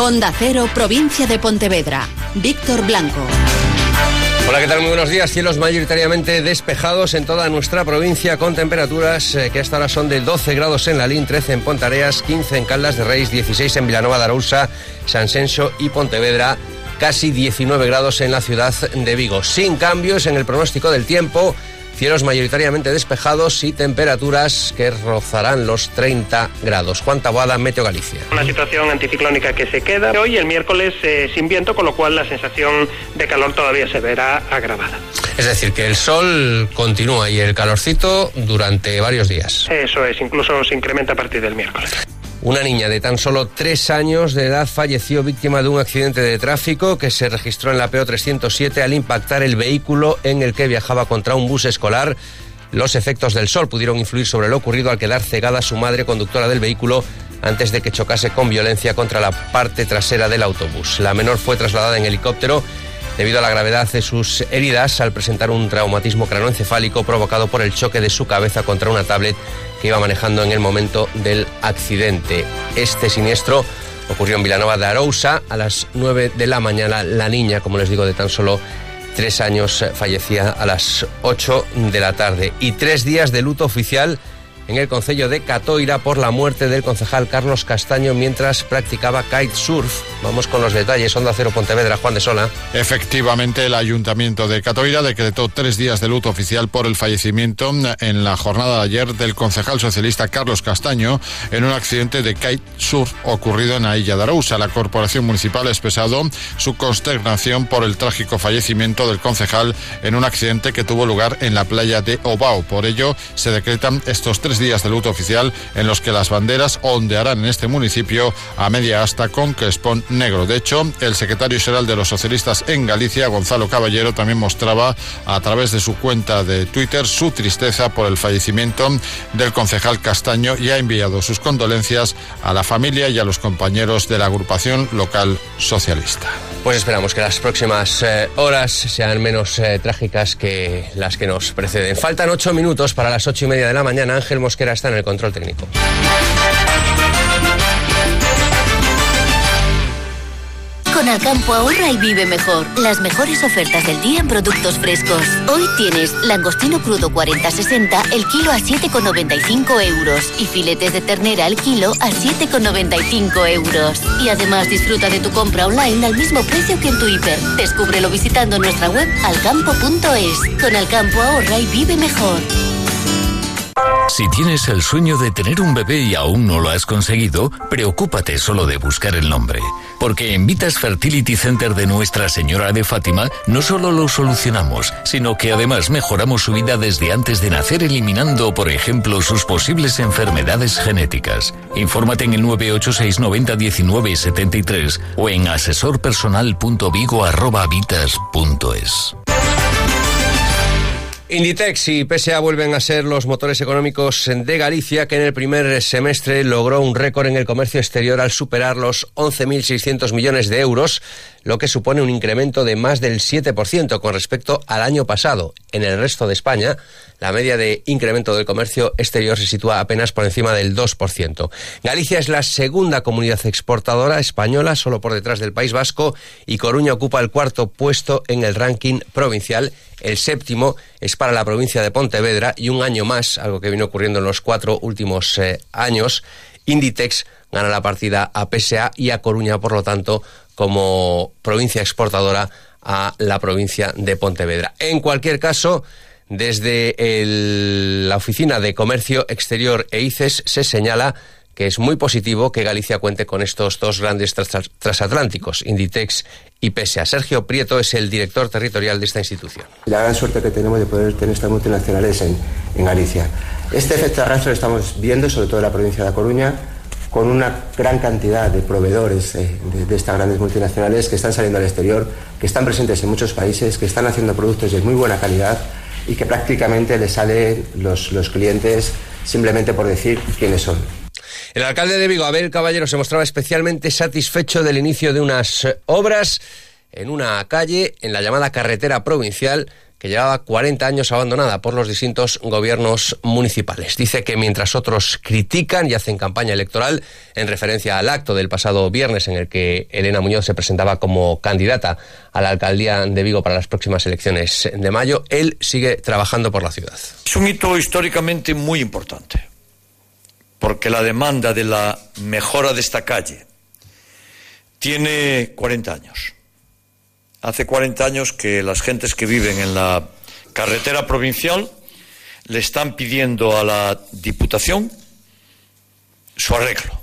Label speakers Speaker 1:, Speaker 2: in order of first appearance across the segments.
Speaker 1: Onda Cero, provincia de Pontevedra. Víctor Blanco.
Speaker 2: Hola, ¿qué tal? Muy buenos días. Cielos mayoritariamente despejados en toda nuestra provincia con temperaturas eh, que hasta ahora son de 12 grados en Lalín, 13 en Pontareas, 15 en Caldas de Reis, 16 en Vilanova de Arousa, San Senso y Pontevedra, casi 19 grados en la ciudad de Vigo. Sin cambios en el pronóstico del tiempo. Cielos mayoritariamente despejados y temperaturas que rozarán los 30 grados. Juan Taboada, Meteo Galicia.
Speaker 3: Una situación anticiclónica que se queda hoy el miércoles eh, sin viento, con lo cual la sensación de calor todavía se verá agravada.
Speaker 2: Es decir, que el sol continúa y el calorcito durante varios días.
Speaker 3: Eso es, incluso se incrementa a partir del miércoles.
Speaker 2: Una niña de tan solo tres años de edad falleció víctima de un accidente de tráfico que se registró en la PO 307 al impactar el vehículo en el que viajaba contra un bus escolar. Los efectos del sol pudieron influir sobre lo ocurrido al quedar cegada su madre conductora del vehículo antes de que chocase con violencia contra la parte trasera del autobús. La menor fue trasladada en helicóptero debido a la gravedad de sus heridas al presentar un traumatismo cranoencefálico provocado por el choque de su cabeza contra una tablet que iba manejando en el momento del accidente. Este siniestro ocurrió en Vilanova de Arousa a las 9 de la mañana. La niña, como les digo, de tan solo tres años fallecía a las 8 de la tarde. Y tres días de luto oficial en el concello de Catoira por la muerte del concejal Carlos Castaño mientras practicaba kitesurf. Vamos con los detalles. Onda Cero Pontevedra, Juan de Sola.
Speaker 4: Efectivamente, el ayuntamiento de Catoira decretó tres días de luto oficial por el fallecimiento en la jornada de ayer del concejal socialista Carlos Castaño en un accidente de kitesurf ocurrido en Ailla de Arousa. La corporación municipal ha expresado su consternación por el trágico fallecimiento del concejal en un accidente que tuvo lugar en la playa de Obao. Por ello, se decretan estos tres días de luto oficial en los que las banderas ondearán en este municipio a media asta con crespón negro. De hecho, el secretario general de los socialistas en Galicia, Gonzalo Caballero, también mostraba a través de su cuenta de Twitter su tristeza por el fallecimiento del concejal Castaño y ha enviado sus condolencias a la familia y a los compañeros de la agrupación local socialista.
Speaker 2: Pues esperamos que las próximas eh, horas sean menos eh, trágicas que las que nos preceden. Faltan ocho minutos para las ocho y media de la mañana. Ángel Mosquera está en el control técnico.
Speaker 5: Con Alcampo ahorra y vive mejor. Las mejores ofertas del día en productos frescos. Hoy tienes langostino crudo 40-60 el kilo a 7,95 euros y filetes de ternera al kilo a 7,95 euros. Y además disfruta de tu compra online al mismo precio que en tu hiper. Descúbrelo visitando nuestra web alcampo.es. Con Alcampo ahorra y vive mejor.
Speaker 6: Si tienes el sueño de tener un bebé y aún no lo has conseguido, preocúpate solo de buscar el nombre. Porque en Vitas Fertility Center de Nuestra Señora de Fátima no solo lo solucionamos, sino que además mejoramos su vida desde antes de nacer eliminando, por ejemplo, sus posibles enfermedades genéticas. Infórmate en el 986 90 19 73 o en asesorpersonal.vigo.vitas.es.
Speaker 2: Inditex y PSA vuelven a ser los motores económicos de Galicia, que en el primer semestre logró un récord en el comercio exterior al superar los 11.600 millones de euros, lo que supone un incremento de más del 7% con respecto al año pasado. En el resto de España, la media de incremento del comercio exterior se sitúa apenas por encima del 2%. Galicia es la segunda comunidad exportadora española, solo por detrás del País Vasco, y Coruña ocupa el cuarto puesto en el ranking provincial. El séptimo es para la provincia de Pontevedra y un año más, algo que vino ocurriendo en los cuatro últimos eh, años, Inditex gana la partida a PSA y a Coruña, por lo tanto, como provincia exportadora a la provincia de Pontevedra. En cualquier caso, desde el- la Oficina de Comercio Exterior e ICES se señala que es muy positivo que Galicia cuente con estos dos grandes tras- transatlánticos, Inditex y PSA. Sergio Prieto es el director territorial de esta institución.
Speaker 7: la gran suerte que tenemos de poder tener estas multinacionales en, en Galicia. Este efecto arrastre lo estamos viendo, sobre todo en la provincia de La Coruña, con una gran cantidad de proveedores eh, de, de estas grandes multinacionales que están saliendo al exterior, que están presentes en muchos países, que están haciendo productos de muy buena calidad y que prácticamente les salen los, los clientes simplemente por decir quiénes son.
Speaker 2: El alcalde de Vigo, Abel Caballero, se mostraba especialmente satisfecho del inicio de unas obras en una calle en la llamada carretera provincial que llevaba 40 años abandonada por los distintos gobiernos municipales. Dice que mientras otros critican y hacen campaña electoral en referencia al acto del pasado viernes en el que Elena Muñoz se presentaba como candidata a la alcaldía de Vigo para las próximas elecciones de mayo, él sigue trabajando por la ciudad.
Speaker 8: Es un hito históricamente muy importante, porque la demanda de la mejora de esta calle tiene 40 años Hace 40 años que las gentes que viven en la carretera provincial le están pidiendo a la Diputación su arreglo.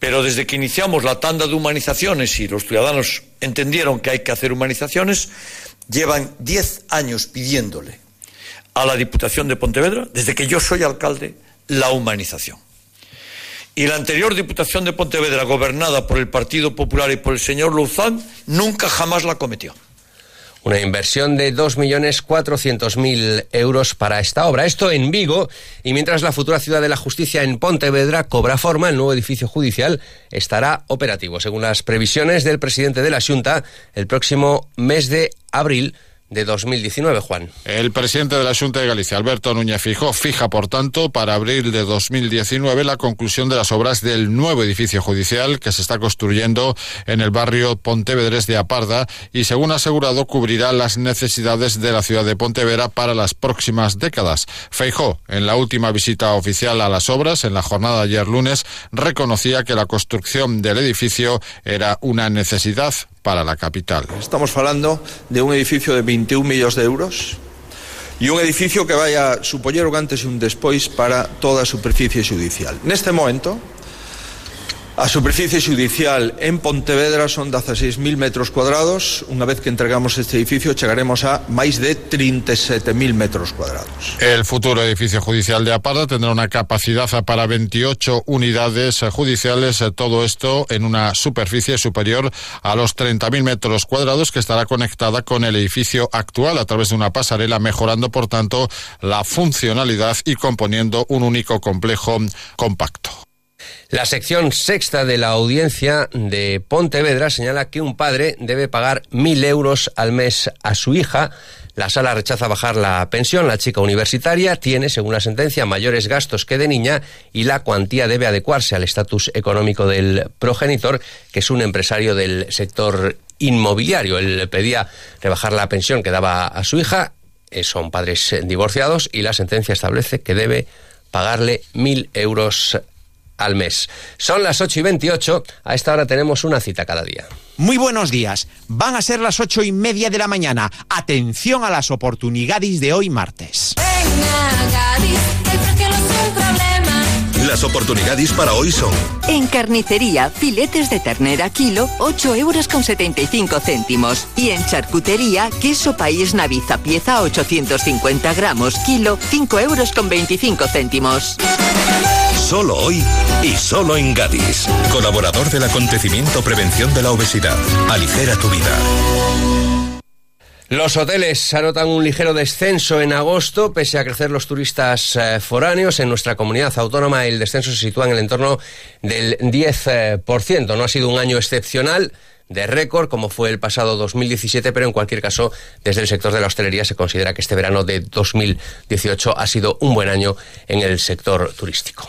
Speaker 8: Pero desde que iniciamos la tanda de humanizaciones y los ciudadanos entendieron que hay que hacer humanizaciones, llevan 10 años pidiéndole a la Diputación de Pontevedra, desde que yo soy alcalde, la humanización y la anterior Diputación de Pontevedra, gobernada por el Partido Popular y por el señor Luzán, nunca jamás la cometió.
Speaker 2: Una inversión de 2.400.000 euros para esta obra. Esto en Vigo. Y mientras la futura ciudad de la justicia en Pontevedra cobra forma, el nuevo edificio judicial estará operativo. Según las previsiones del presidente de la Junta, el próximo mes de abril de 2019, Juan.
Speaker 4: El presidente de la Junta de Galicia, Alberto Núñez Fijó, fija, por tanto, para abril de 2019 la conclusión de las obras del nuevo edificio judicial que se está construyendo en el barrio Pontevedrés de Aparda y, según asegurado, cubrirá las necesidades de la ciudad de Pontevedra para las próximas décadas. Feijó, en la última visita oficial a las obras, en la jornada de ayer lunes, reconocía que la construcción del edificio era una necesidad para la capital.
Speaker 9: Estamos falando de un edificio de 21 millóns de euros e un edificio que vai a supoñer un antes e un despois para toda superficie judicial. Neste momento, A superficie judicial en Pontevedra son 16.000 metros cuadrados. Una vez que entregamos este edificio, llegaremos a más de 37.000 metros cuadrados.
Speaker 4: El futuro edificio judicial de Aparda tendrá una capacidad para 28 unidades judiciales. Todo esto en una superficie superior a los 30.000 metros cuadrados que estará conectada con el edificio actual a través de una pasarela, mejorando, por tanto, la funcionalidad y componiendo un único complejo compacto.
Speaker 2: La sección sexta de la audiencia de Pontevedra señala que un padre debe pagar mil euros al mes a su hija. La sala rechaza bajar la pensión. La chica universitaria tiene, según la sentencia, mayores gastos que de niña y la cuantía debe adecuarse al estatus económico del progenitor, que es un empresario del sector inmobiliario. Él pedía rebajar la pensión que daba a su hija. Eh, son padres divorciados y la sentencia establece que debe pagarle mil euros al mes. Son las 8 y 28, a esta hora tenemos una cita cada día.
Speaker 10: Muy buenos días, van a ser las ocho y media de la mañana. Atención a las oportunidades de hoy martes.
Speaker 11: Las oportunidades para hoy son...
Speaker 12: En carnicería, filetes de ternera kilo, 8 euros con 75 céntimos. Y en charcutería, queso país naviza pieza 850 gramos kilo, 5 euros con 25 céntimos.
Speaker 11: Solo hoy y solo en Gadis. Colaborador del acontecimiento Prevención de la Obesidad. Aligera tu vida.
Speaker 2: Los hoteles anotan un ligero descenso en agosto, pese a crecer los turistas eh, foráneos. En nuestra comunidad autónoma el descenso se sitúa en el entorno del 10%. No ha sido un año excepcional de récord como fue el pasado 2017, pero en cualquier caso, desde el sector de la hostelería se considera que este verano de 2018 ha sido un buen año en el sector turístico.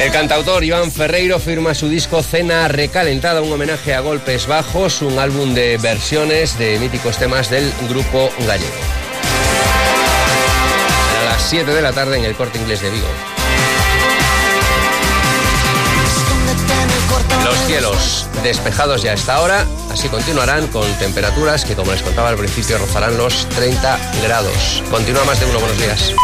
Speaker 2: El cantautor Iván Ferreiro firma su disco Cena Recalentada, un homenaje a Golpes Bajos, un álbum de versiones de míticos temas del grupo gallego. A las 7 de la tarde en el Corte Inglés de Vigo. Los cielos despejados ya a esta hora, así continuarán con temperaturas que, como les contaba al principio, rozarán los 30 grados. Continúa más de uno, buenos días.